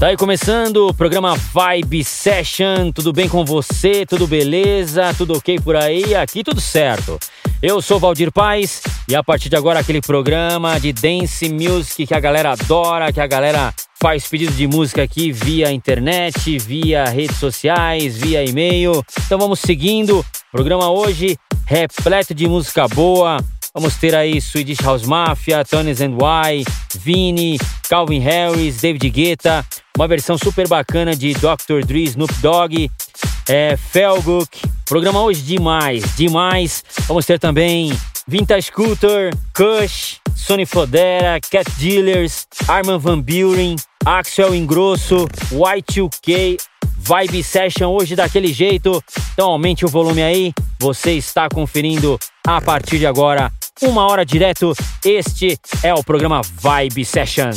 Tá aí começando o programa Vibe Session. Tudo bem com você? Tudo beleza? Tudo ok por aí? Aqui tudo certo. Eu sou Valdir Paz e a partir de agora aquele programa de dance music que a galera adora, que a galera faz pedido de música aqui via internet, via redes sociais, via e-mail. Então vamos seguindo. Programa hoje repleto de música boa. Vamos ter aí Swedish House Mafia, Tones and Y, Vini, Calvin Harris, David Guetta, uma versão super bacana de Dr. Dre, Snoop Dogg, é, Felguk. Programa hoje demais, demais. Vamos ter também Vintage Scooter, Kush, Sony Fodera, Cat Dealers, Arman Van Buren, Axel Ingrosso, Y2K, Vibe Session hoje daquele jeito. Então aumente o volume aí. Você está conferindo a partir de agora, uma hora direto. Este é o programa Vibe Session.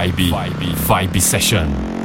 Vibe, Vibe, Session.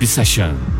Vibe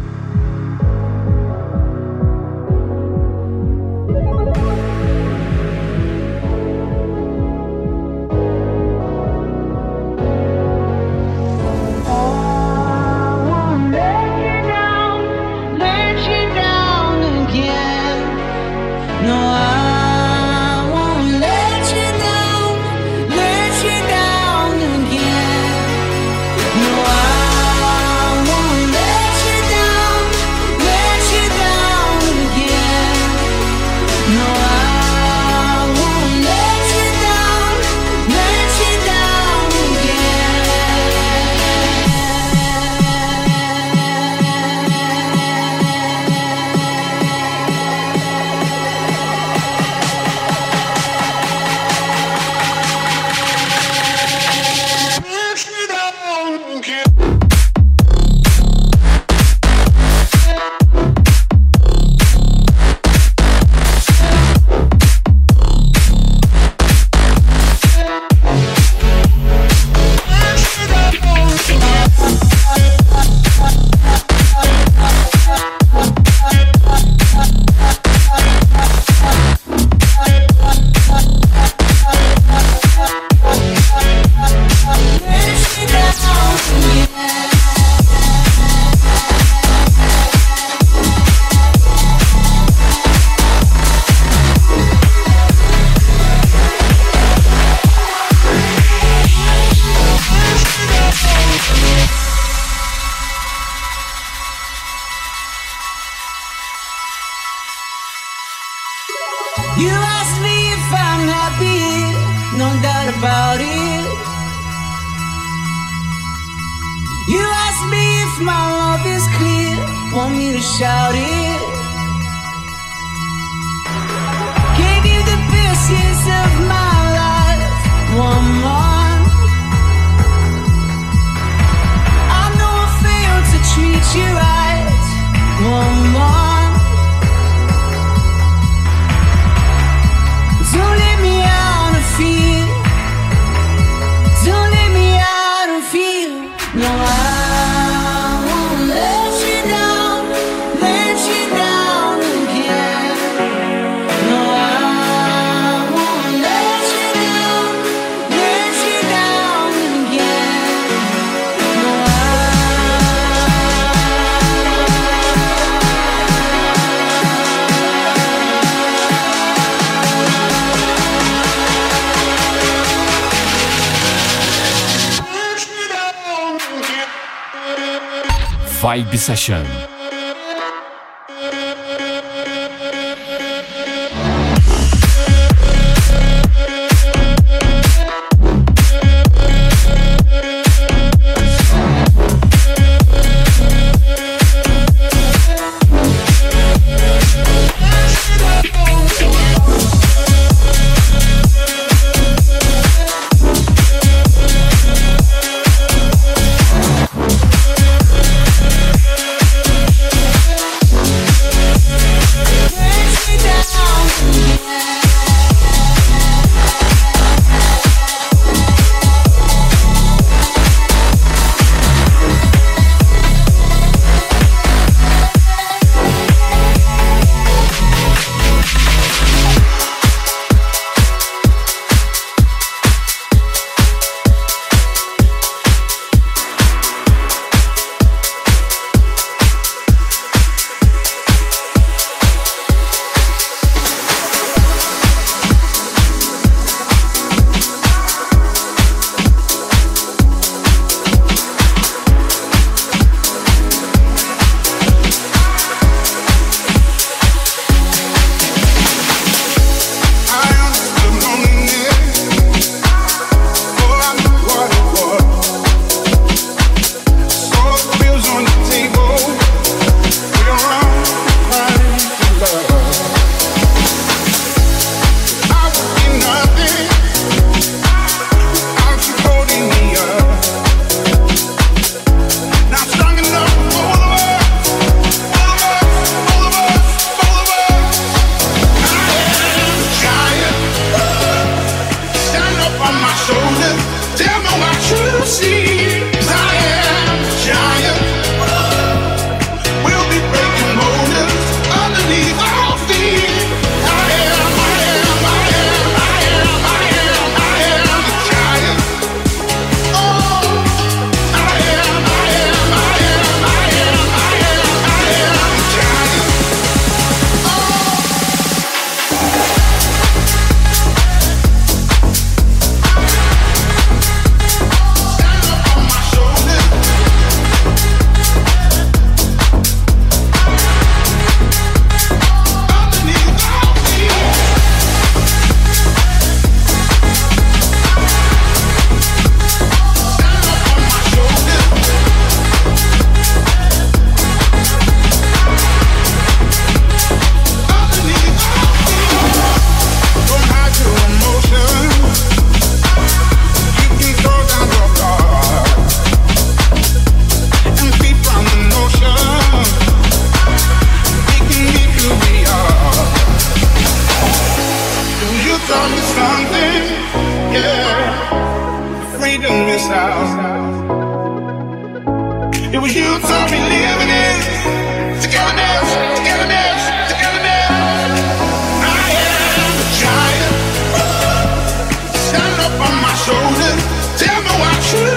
Vibe Session.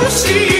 See.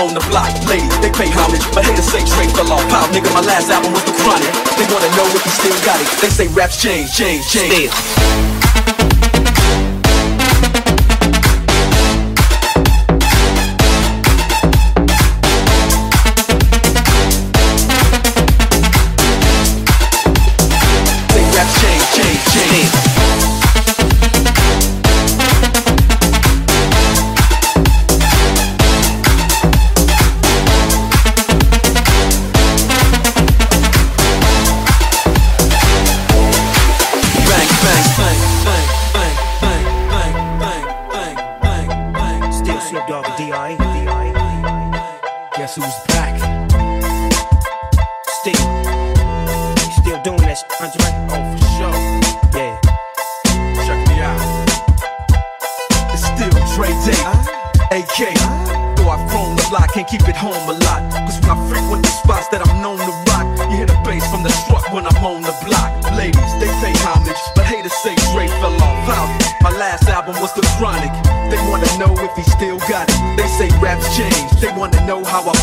On the block. Ladies, they pay homage, but haters say Dre fell off. Pow, nigga, my last album was The Chronic. They wanna know if he still got it. They say raps change, change, change. Still. Still doing that, Andre? Oh, for sure. Yeah. Check me out. It's still Dre Day, uh-huh. AK. Uh-huh. Though I've grown a lot, can't keep it home a lot. Cause when I frequent the spots that I'm known to rock, you hear the bass from the truck when I'm on the block. Ladies, they pay homage, but haters say Dre fell off. How? My last album was The Chronic. They wanna know if he still got it. They say raps changed. They wanna know how I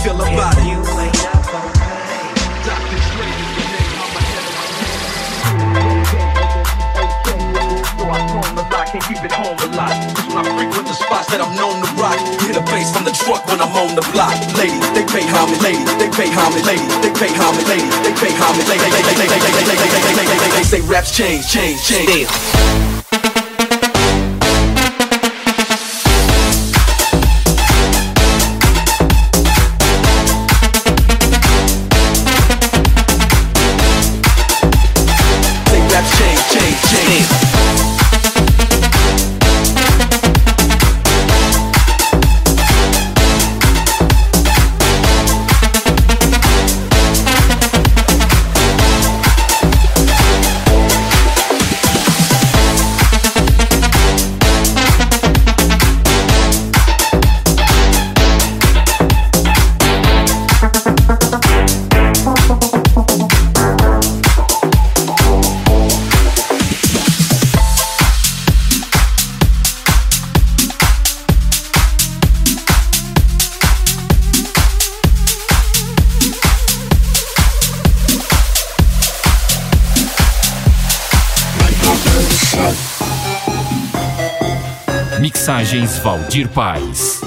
rock that I'm known to rock. Hit a bass from the truck when I'm on the block. Lady, they pay homage, lady, they pay homage, lady, they pay homage, lady, they pay homage, lady, they say raps change, change, change. Mixagens Valdir Paz.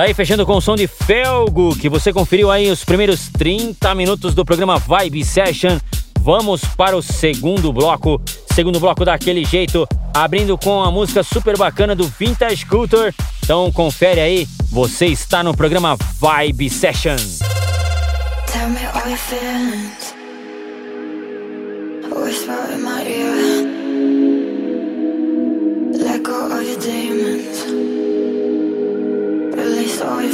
Tá aí fechando com o som de Felgo, que você conferiu aí os primeiros 30 minutos do programa Vibe Session. Vamos para o segundo bloco. Segundo bloco daquele jeito, abrindo com a música super bacana do Vintage Culture. Então confere aí, você está no programa Vibe Session. Tell me all your feelings. Whisper in my ear. Let go of your demons. Float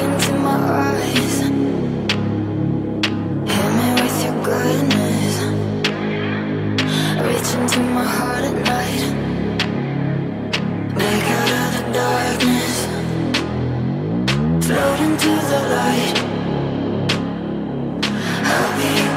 into my eyes. Hit me with your goodness. Reach into my heart at night. Break out of the darkness. Float into the light. I'll be your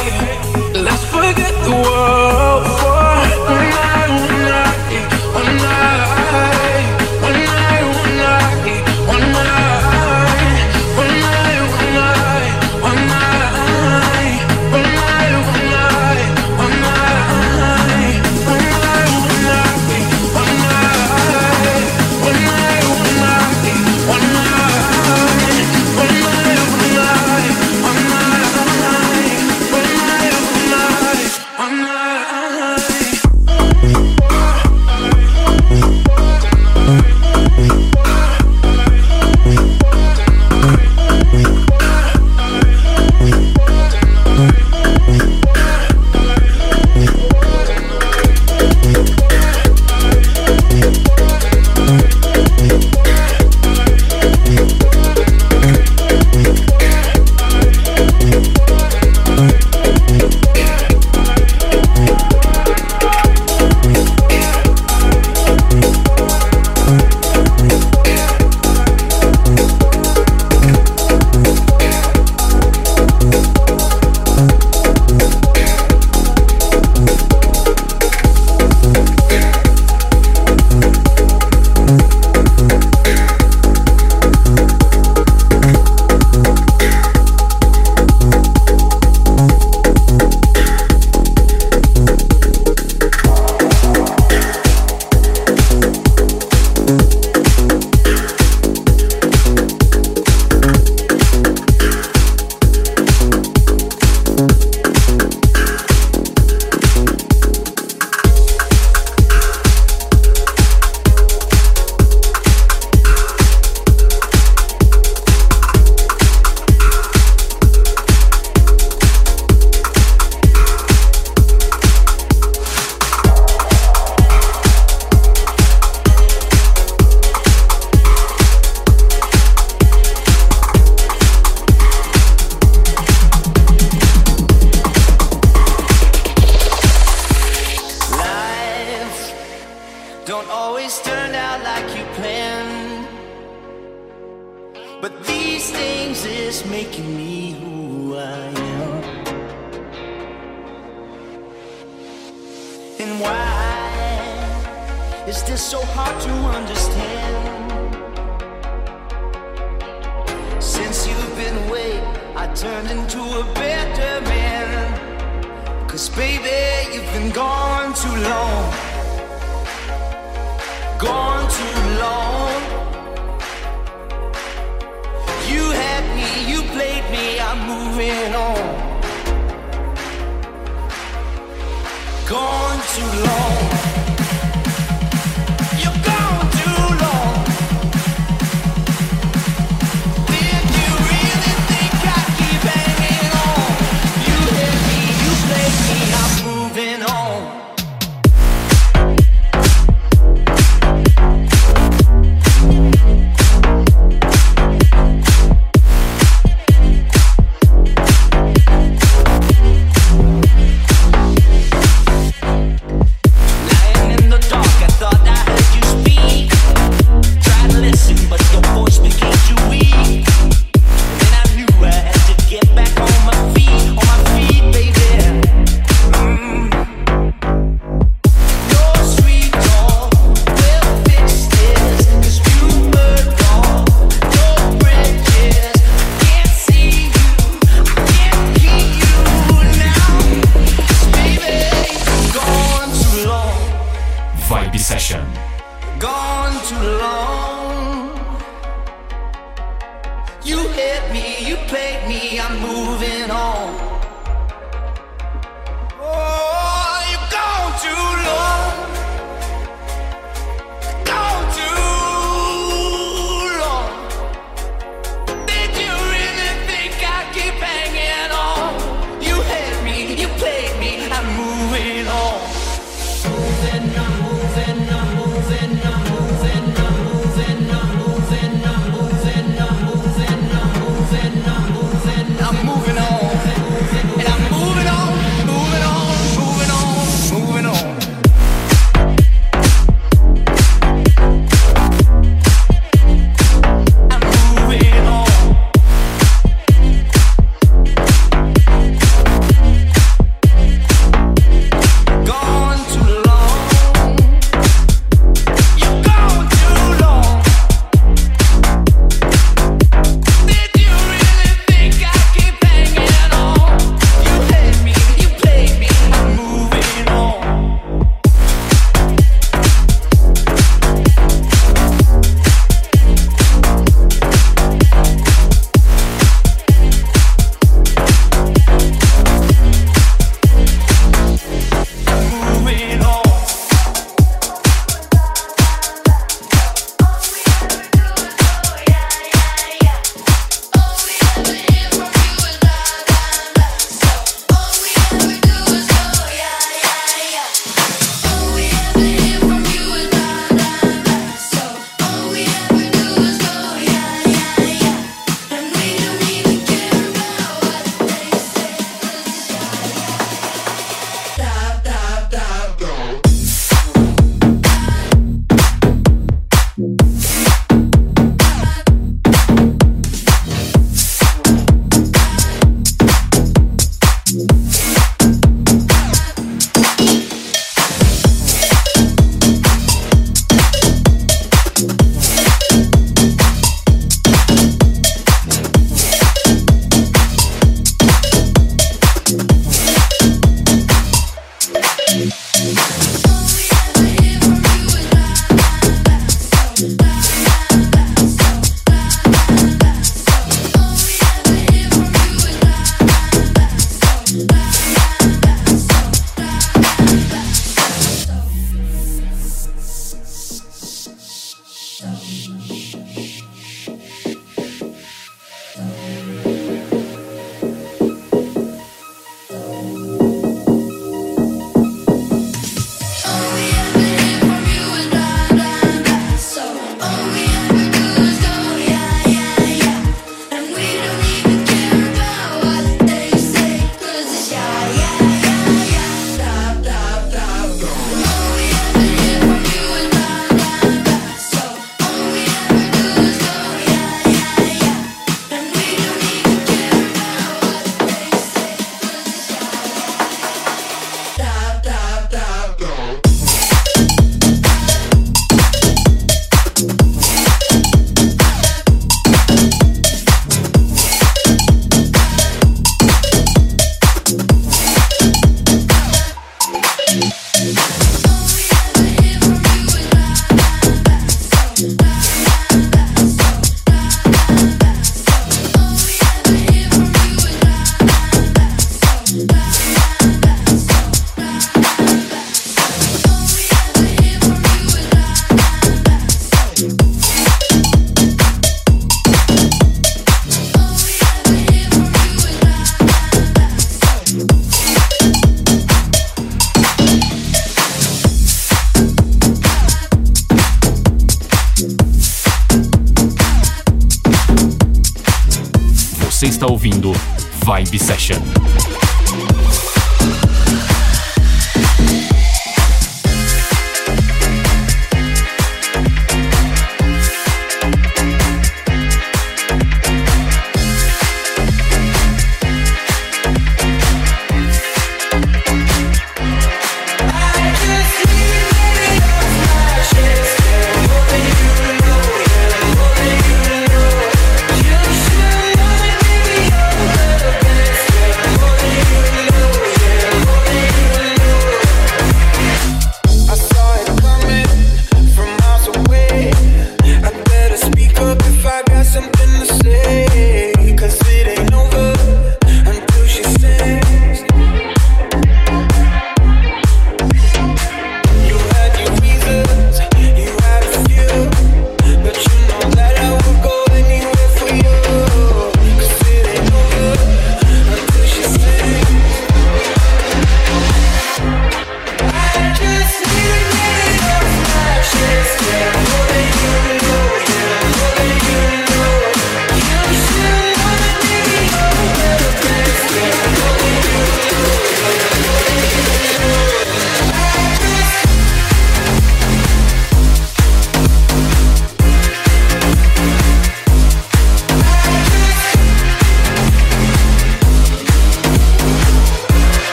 Let's forget the world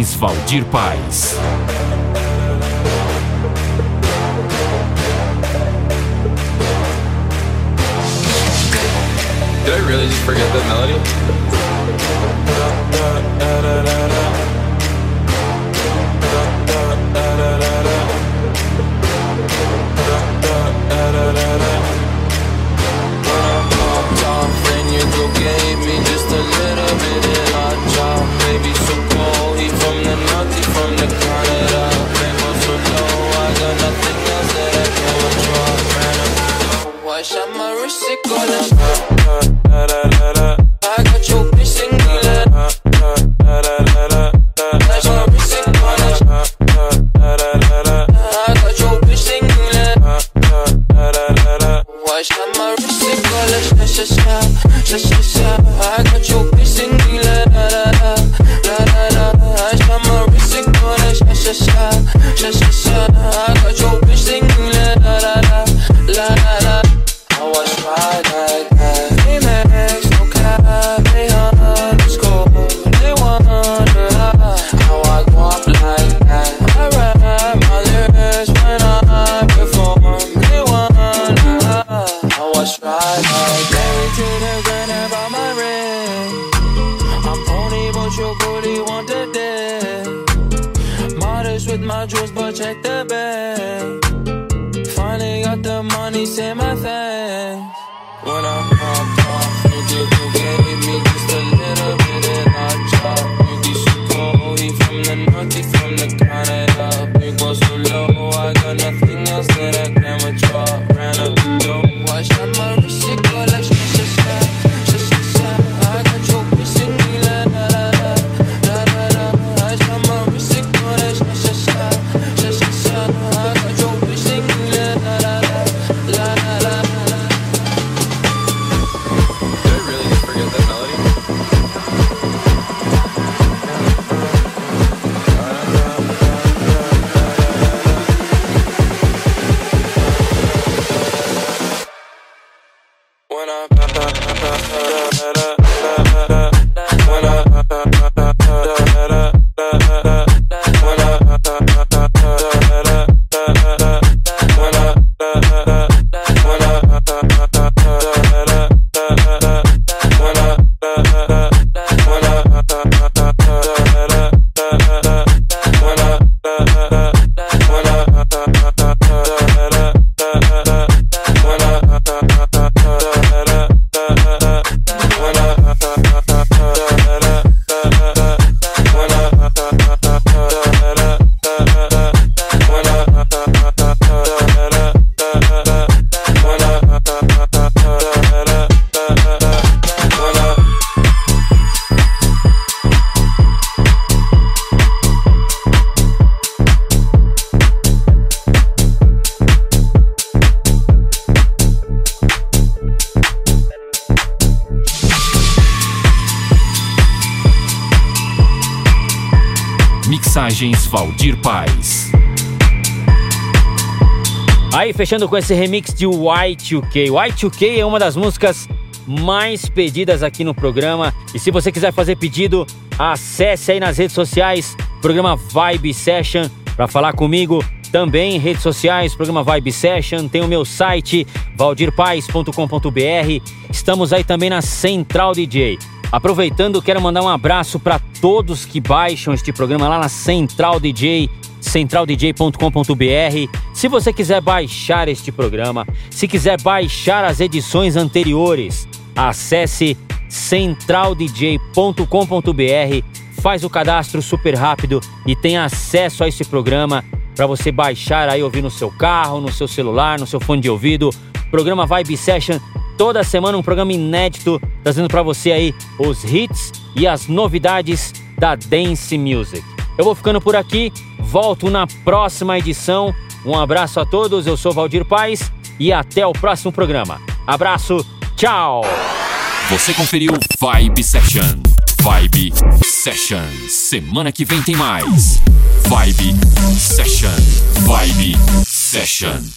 Valdir Paz. Did I really just forget that melody? Valdir Paz. Aí, fechando com esse remix de Y2K. Y2K é uma das músicas mais pedidas aqui no programa. E se você quiser fazer pedido, acesse aí nas redes sociais, programa Vibe Session, para falar comigo. Também redes sociais, programa Vibe Session. Tem o meu site, valdirpaz.com.br. Estamos aí também na Central DJ. Aproveitando, quero mandar um abraço para todos que baixam este programa lá na Central DJ, centraldj.com.br. Se você quiser baixar este programa, se quiser baixar as edições anteriores, acesse centraldj.com.br, faz o cadastro super rápido e tem acesso a esse programa para você baixar aí ouvir no seu carro, no seu celular, no seu fone de ouvido. Programa Vibe Session toda semana um programa inédito trazendo para você aí os hits e as novidades da dance music. Eu vou ficando por aqui, volto na próxima edição. Um abraço a todos, eu sou Valdir Paz e até o próximo programa. Abraço, tchau. Você conferiu Vibe Session. Vibe Session. Semana que vem tem mais. Vibe Session. Vibe Session.